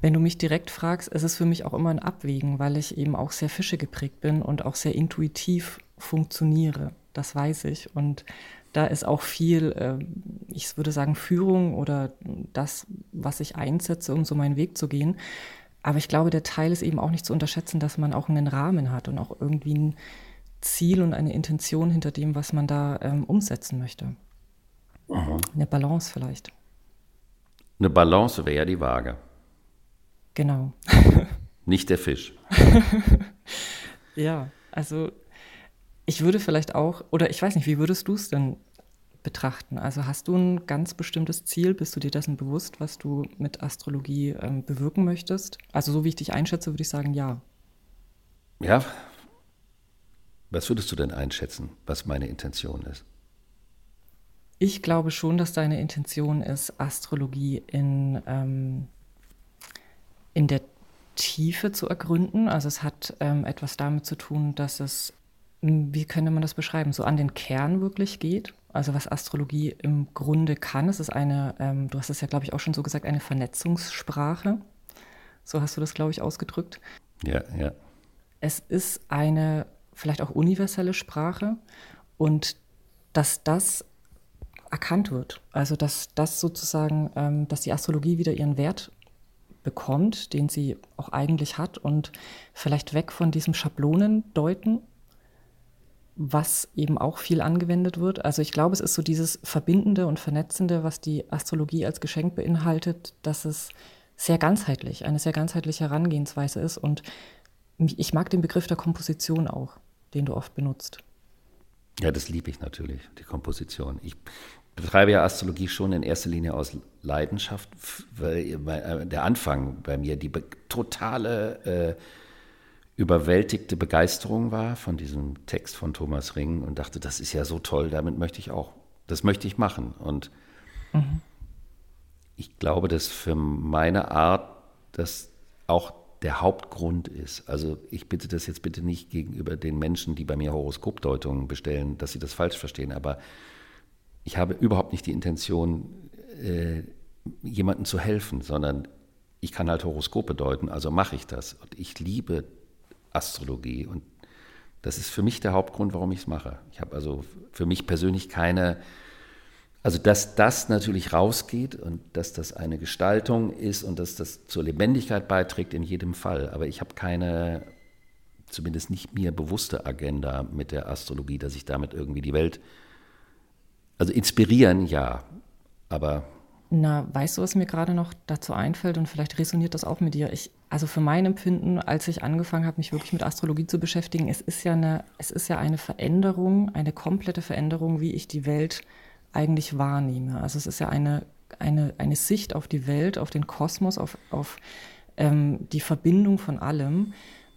Wenn du mich direkt fragst, ist es für mich auch immer ein Abwägen, weil ich eben auch sehr Fische geprägt bin und auch sehr intuitiv funktioniere. Das weiß ich. Und da ist auch viel, äh, ich würde sagen, Führung oder das, was ich einsetze, um so meinen Weg zu gehen. Aber ich glaube, der Teil ist eben auch nicht zu unterschätzen, dass man auch einen Rahmen hat und auch irgendwie ein Ziel und eine Intention hinter dem, was man da ähm, umsetzen möchte. Aha. Eine Balance vielleicht. Eine Balance wäre ja die Waage. Genau. nicht der Fisch. ja, also ich würde vielleicht auch, oder ich weiß nicht, wie würdest du es denn betrachten? Also hast du ein ganz bestimmtes Ziel? Bist du dir dessen bewusst, was du mit Astrologie ähm, bewirken möchtest? Also so wie ich dich einschätze, würde ich sagen, ja. Ja. Was würdest du denn einschätzen, was meine Intention ist? Ich glaube schon, dass deine Intention ist, Astrologie in, ähm, in der Tiefe zu ergründen. Also es hat ähm, etwas damit zu tun, dass es wie könnte man das beschreiben, so an den Kern wirklich geht. Also was Astrologie im Grunde kann, es ist eine, ähm, du hast es ja, glaube ich, auch schon so gesagt, eine Vernetzungssprache. So hast du das, glaube ich, ausgedrückt. Ja, ja. Es ist eine vielleicht auch universelle Sprache und dass das erkannt wird. Also dass das sozusagen, ähm, dass die Astrologie wieder ihren Wert bekommt, den sie auch eigentlich hat und vielleicht weg von diesem Schablonendeuten was eben auch viel angewendet wird. Also ich glaube, es ist so dieses Verbindende und Vernetzende, was die Astrologie als Geschenk beinhaltet, dass es sehr ganzheitlich, eine sehr ganzheitliche Herangehensweise ist. Und ich mag den Begriff der Komposition auch, den du oft benutzt. Ja, das liebe ich natürlich, die Komposition. Ich betreibe ja Astrologie schon in erster Linie aus Leidenschaft, weil äh, der Anfang bei mir die totale äh, überwältigte Begeisterung war von diesem Text von Thomas Ring und dachte, das ist ja so toll, damit möchte ich auch, das möchte ich machen. Und mhm. ich glaube, dass für meine Art das auch der Hauptgrund ist. Also ich bitte das jetzt bitte nicht gegenüber den Menschen, die bei mir Horoskopdeutungen bestellen, dass sie das falsch verstehen, aber ich habe überhaupt nicht die Intention, äh, jemandem zu helfen, sondern ich kann halt Horoskope deuten, also mache ich das. Und ich liebe Astrologie. Und das ist für mich der Hauptgrund, warum ich es mache. Ich habe also für mich persönlich keine, also dass das natürlich rausgeht und dass das eine Gestaltung ist und dass das zur Lebendigkeit beiträgt in jedem Fall. Aber ich habe keine, zumindest nicht mir bewusste Agenda mit der Astrologie, dass ich damit irgendwie die Welt, also inspirieren, ja, aber na, weißt du, was mir gerade noch dazu einfällt und vielleicht resoniert das auch mit dir? Ich, also für mein Empfinden, als ich angefangen habe, mich wirklich mit Astrologie zu beschäftigen, es ist ja eine, es ist ja eine Veränderung, eine komplette Veränderung, wie ich die Welt eigentlich wahrnehme. Also es ist ja eine, eine, eine Sicht auf die Welt, auf den Kosmos, auf, auf ähm, die Verbindung von allem,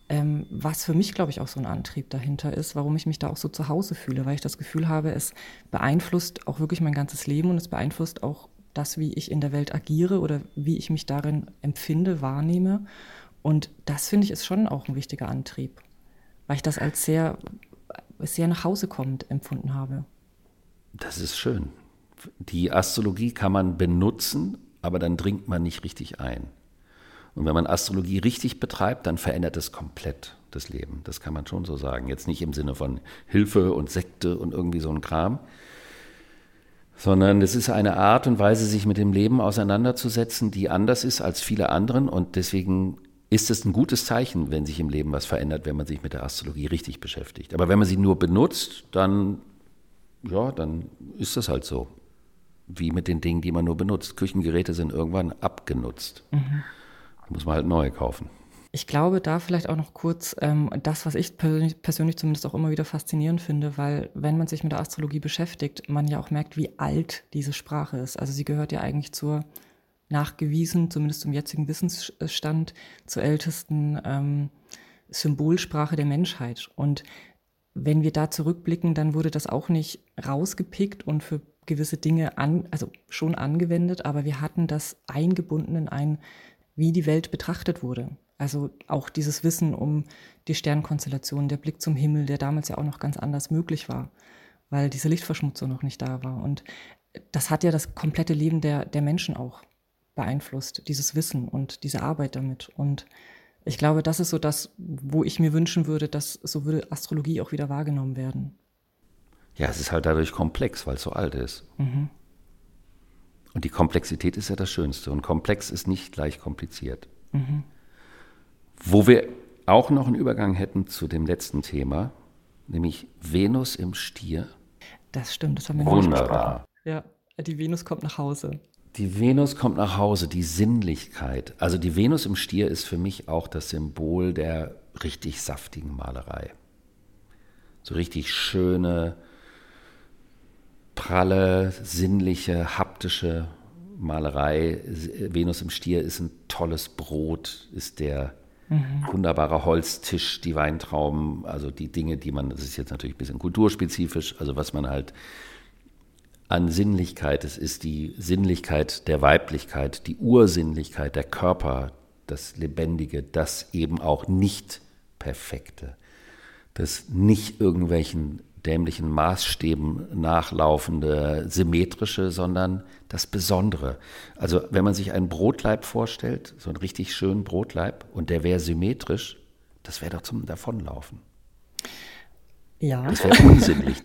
ähm, was für mich, glaube ich, auch so ein Antrieb dahinter ist, warum ich mich da auch so zu Hause fühle, weil ich das Gefühl habe, es beeinflusst auch wirklich mein ganzes Leben und es beeinflusst auch das, wie ich in der Welt agiere oder wie ich mich darin empfinde, wahrnehme. Und das finde ich ist schon auch ein wichtiger Antrieb, weil ich das als sehr, sehr nach Hause kommend empfunden habe. Das ist schön. Die Astrologie kann man benutzen, aber dann dringt man nicht richtig ein. Und wenn man Astrologie richtig betreibt, dann verändert es komplett das Leben. Das kann man schon so sagen. Jetzt nicht im Sinne von Hilfe und Sekte und irgendwie so ein Kram, sondern es ist eine Art und Weise, sich mit dem Leben auseinanderzusetzen, die anders ist als viele anderen und deswegen ist es ein gutes Zeichen, wenn sich im Leben was verändert, wenn man sich mit der Astrologie richtig beschäftigt. Aber wenn man sie nur benutzt, dann, ja, dann ist das halt so. Wie mit den Dingen, die man nur benutzt. Küchengeräte sind irgendwann abgenutzt. Mhm. Muss man halt neue kaufen. Ich glaube, da vielleicht auch noch kurz ähm, das, was ich persönlich, persönlich zumindest auch immer wieder faszinierend finde, weil wenn man sich mit der Astrologie beschäftigt, man ja auch merkt, wie alt diese Sprache ist. Also sie gehört ja eigentlich zur nachgewiesen, zumindest zum jetzigen Wissensstand, zur ältesten ähm, Symbolsprache der Menschheit. Und wenn wir da zurückblicken, dann wurde das auch nicht rausgepickt und für gewisse Dinge an, also schon angewendet, aber wir hatten das eingebunden in ein, wie die Welt betrachtet wurde. Also auch dieses Wissen um die Sternkonstellation, der Blick zum Himmel, der damals ja auch noch ganz anders möglich war, weil diese Lichtverschmutzung noch nicht da war. Und das hat ja das komplette Leben der, der Menschen auch beeinflusst, dieses Wissen und diese Arbeit damit. Und ich glaube, das ist so das, wo ich mir wünschen würde, dass so würde Astrologie auch wieder wahrgenommen werden. Ja, es ist halt dadurch komplex, weil es so alt ist. Mhm. Und die Komplexität ist ja das Schönste. Und komplex ist nicht gleich kompliziert. Mhm. Wo wir auch noch einen Übergang hätten zu dem letzten Thema, nämlich Venus im Stier. Das stimmt, das haben wir Wunderbar. Ja, die Venus kommt nach Hause. Die Venus kommt nach Hause, die Sinnlichkeit. Also die Venus im Stier ist für mich auch das Symbol der richtig saftigen Malerei. So richtig schöne, pralle, sinnliche, haptische Malerei. Venus im Stier ist ein tolles Brot, ist der mhm. wunderbare Holztisch, die Weintrauben, also die Dinge, die man, das ist jetzt natürlich ein bisschen kulturspezifisch, also was man halt an Sinnlichkeit, es ist die Sinnlichkeit der Weiblichkeit, die Ursinnlichkeit, der Körper, das Lebendige, das eben auch nicht Perfekte, das nicht irgendwelchen dämlichen Maßstäben nachlaufende, symmetrische, sondern das Besondere. Also wenn man sich einen Brotleib vorstellt, so einen richtig schönen Brotleib, und der wäre symmetrisch, das wäre doch zum Davonlaufen. Ja. Das wäre unsinnlich.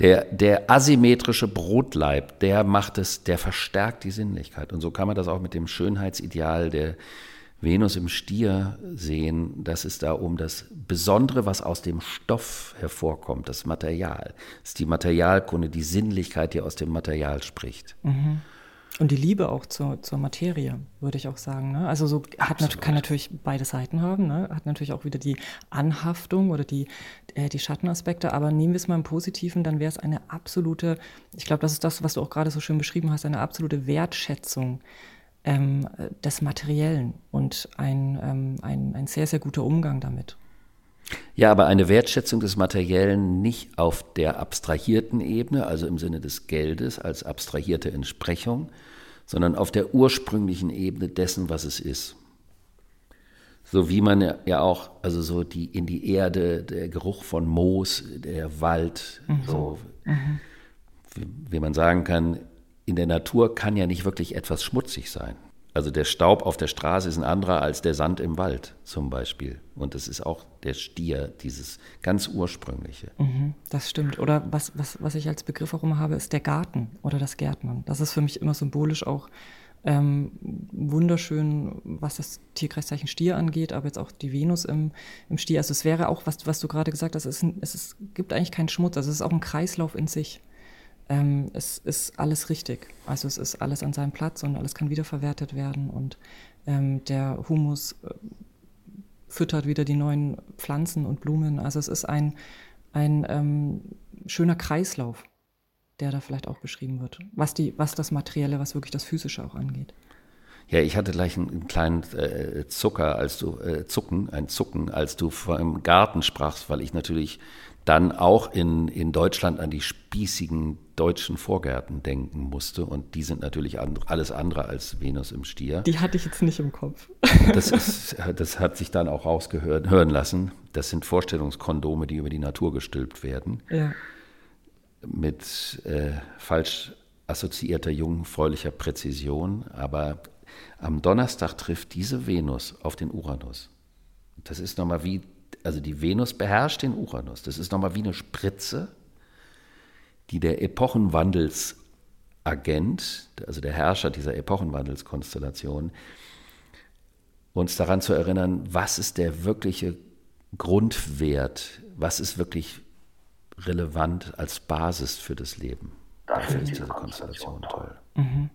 Der, der asymmetrische Brotleib, der macht es, der verstärkt die Sinnlichkeit. Und so kann man das auch mit dem Schönheitsideal der Venus im Stier sehen, dass es da um das Besondere, was aus dem Stoff hervorkommt, das Material. Das ist die Materialkunde, die Sinnlichkeit, die aus dem Material spricht. Mhm. Und die Liebe auch zur, zur Materie, würde ich auch sagen. Ne? Also so hat, kann natürlich beide Seiten haben, ne? hat natürlich auch wieder die Anhaftung oder die, äh, die Schattenaspekte, aber nehmen wir es mal im Positiven, dann wäre es eine absolute, ich glaube, das ist das, was du auch gerade so schön beschrieben hast, eine absolute Wertschätzung ähm, des Materiellen und ein, ähm, ein, ein sehr, sehr guter Umgang damit. Ja, aber eine Wertschätzung des Materiellen nicht auf der abstrahierten Ebene, also im Sinne des Geldes als abstrahierte Entsprechung, sondern auf der ursprünglichen Ebene dessen, was es ist. So wie man ja auch, also so die in die Erde, der Geruch von Moos, der Wald, mhm. so mhm. Wie, wie man sagen kann, in der Natur kann ja nicht wirklich etwas schmutzig sein. Also der Staub auf der Straße ist ein anderer als der Sand im Wald zum Beispiel. Und das ist auch der Stier, dieses ganz ursprüngliche. Mhm, das stimmt. Oder was, was, was ich als Begriff auch immer habe, ist der Garten oder das Gärtnern. Das ist für mich immer symbolisch auch ähm, wunderschön, was das Tierkreiszeichen Stier angeht, aber jetzt auch die Venus im, im Stier. Also es wäre auch, was, was du gerade gesagt hast, es, ist, es ist, gibt eigentlich keinen Schmutz. Also es ist auch ein Kreislauf in sich ähm, es ist alles richtig. Also es ist alles an seinem Platz und alles kann wiederverwertet werden und ähm, der Humus äh, füttert wieder die neuen Pflanzen und Blumen. Also es ist ein, ein ähm, schöner Kreislauf, der da vielleicht auch beschrieben wird, was, die, was das Materielle, was wirklich das Physische auch angeht. Ja, ich hatte gleich einen kleinen äh, Zucker, als du äh, Zucken, ein Zucken, als du vor im Garten sprachst, weil ich natürlich dann auch in, in Deutschland an die spießigen deutschen Vorgärten denken musste. Und die sind natürlich alles andere als Venus im Stier. Die hatte ich jetzt nicht im Kopf. Das, ist, das hat sich dann auch rausgehören lassen. Das sind Vorstellungskondome, die über die Natur gestülpt werden. Ja. Mit äh, falsch assoziierter jungfräulicher Präzision. Aber am Donnerstag trifft diese Venus auf den Uranus. Das ist nochmal wie also die Venus beherrscht den Uranus. Das ist nochmal wie eine Spritze, die der Epochenwandelsagent, also der Herrscher dieser Epochenwandelskonstellation, uns daran zu erinnern, was ist der wirkliche Grundwert, was ist wirklich relevant als Basis für das Leben. Dafür ist diese Konstellation toll. Mhm.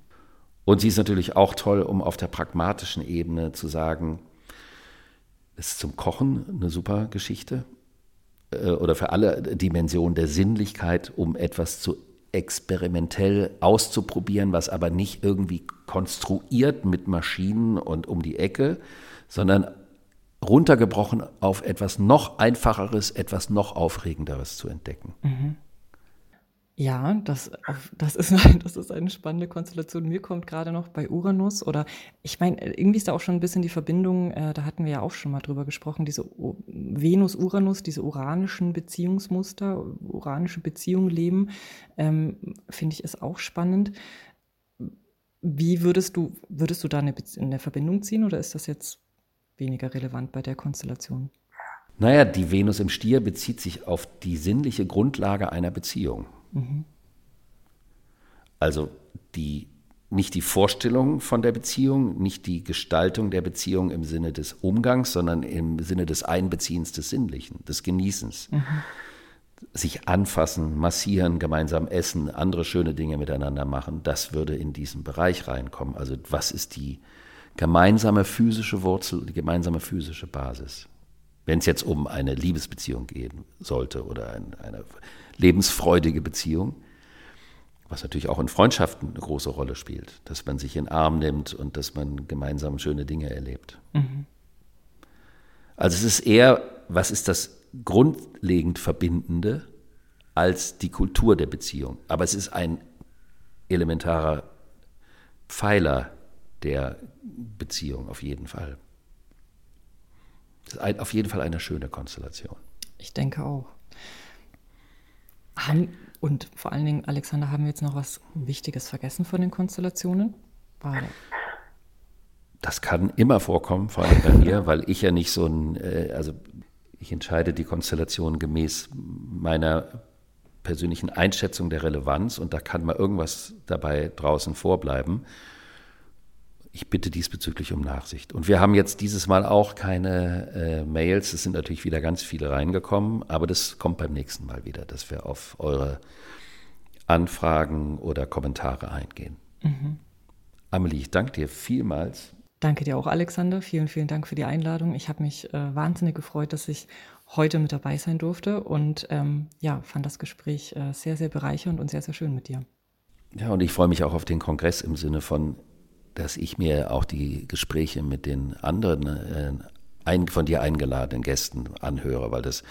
Und sie ist natürlich auch toll, um auf der pragmatischen Ebene zu sagen, ist zum Kochen eine super Geschichte äh, oder für alle Dimensionen der Sinnlichkeit, um etwas zu experimentell auszuprobieren, was aber nicht irgendwie konstruiert mit Maschinen und um die Ecke, sondern runtergebrochen auf etwas noch einfacheres, etwas noch aufregenderes zu entdecken. Mhm. Ja, das, das, ist, das ist eine spannende Konstellation. Mir kommt gerade noch bei Uranus oder ich meine, irgendwie ist da auch schon ein bisschen die Verbindung, äh, da hatten wir ja auch schon mal drüber gesprochen, diese Venus-Uranus, diese uranischen Beziehungsmuster, uranische Beziehungen leben, ähm, finde ich ist auch spannend. Wie würdest du, würdest du da eine, eine Verbindung ziehen oder ist das jetzt weniger relevant bei der Konstellation? Naja, die Venus im Stier bezieht sich auf die sinnliche Grundlage einer Beziehung. Mhm. Also die, nicht die Vorstellung von der Beziehung, nicht die Gestaltung der Beziehung im Sinne des Umgangs, sondern im Sinne des Einbeziehens des Sinnlichen, des Genießens. Mhm. Sich anfassen, massieren, gemeinsam essen, andere schöne Dinge miteinander machen, das würde in diesen Bereich reinkommen. Also was ist die gemeinsame physische Wurzel, die gemeinsame physische Basis? Wenn es jetzt um eine Liebesbeziehung gehen sollte oder eine lebensfreudige Beziehung, was natürlich auch in Freundschaften eine große Rolle spielt, dass man sich in den Arm nimmt und dass man gemeinsam schöne Dinge erlebt. Mhm. Also es ist eher, was ist das grundlegend Verbindende als die Kultur der Beziehung. Aber es ist ein elementarer Pfeiler der Beziehung auf jeden Fall. Es ist ein, auf jeden Fall eine schöne Konstellation. Ich denke auch. Haben, und vor allen Dingen, Alexander, haben wir jetzt noch was Wichtiges vergessen von den Konstellationen? War das kann immer vorkommen, vor allem bei mir, weil ich ja nicht so ein, äh, also ich entscheide die Konstellation gemäß meiner persönlichen Einschätzung der Relevanz und da kann mal irgendwas dabei draußen vorbleiben. Ich bitte diesbezüglich um Nachsicht. Und wir haben jetzt dieses Mal auch keine äh, Mails. Es sind natürlich wieder ganz viele reingekommen, aber das kommt beim nächsten Mal wieder, dass wir auf eure Anfragen oder Kommentare eingehen. Mhm. Amelie, ich danke dir vielmals. Danke dir auch, Alexander. Vielen, vielen Dank für die Einladung. Ich habe mich äh, wahnsinnig gefreut, dass ich heute mit dabei sein durfte und ähm, ja, fand das Gespräch äh, sehr, sehr bereichernd und sehr, sehr schön mit dir. Ja, und ich freue mich auch auf den Kongress im Sinne von, dass ich mir auch die Gespräche mit den anderen äh, ein, von dir eingeladenen Gästen anhöre, weil das,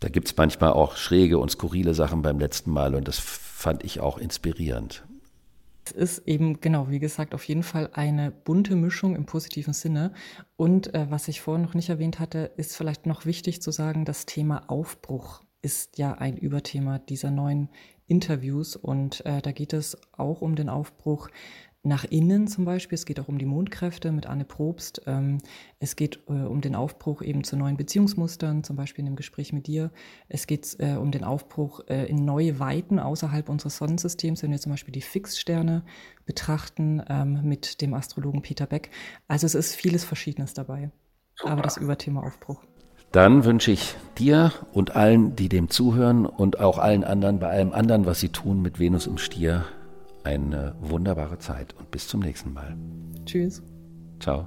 da gibt es manchmal auch schräge und skurrile Sachen beim letzten Mal und das fand ich auch inspirierend. Es ist eben, genau, wie gesagt, auf jeden Fall eine bunte Mischung im positiven Sinne. Und äh, was ich vorhin noch nicht erwähnt hatte, ist vielleicht noch wichtig zu sagen, das Thema Aufbruch ist ja ein Überthema dieser neuen Interviews. Und äh, da geht es auch um den Aufbruch nach innen zum Beispiel. Es geht auch um die Mondkräfte mit Anne Probst. Ähm, es geht äh, um den Aufbruch eben zu neuen Beziehungsmustern, zum Beispiel in dem Gespräch mit dir. Es geht äh, um den Aufbruch äh, in neue Weiten außerhalb unseres Sonnensystems, wenn wir zum Beispiel die Fixsterne betrachten ähm, mit dem Astrologen Peter Beck. Also es ist vieles Verschiedenes dabei. Aber das Überthema Aufbruch. Dann wünsche ich dir und allen, die dem zuhören und auch allen anderen bei allem anderen, was sie tun mit Venus im Stier, eine wunderbare Zeit und bis zum nächsten Mal. Tschüss. Ciao.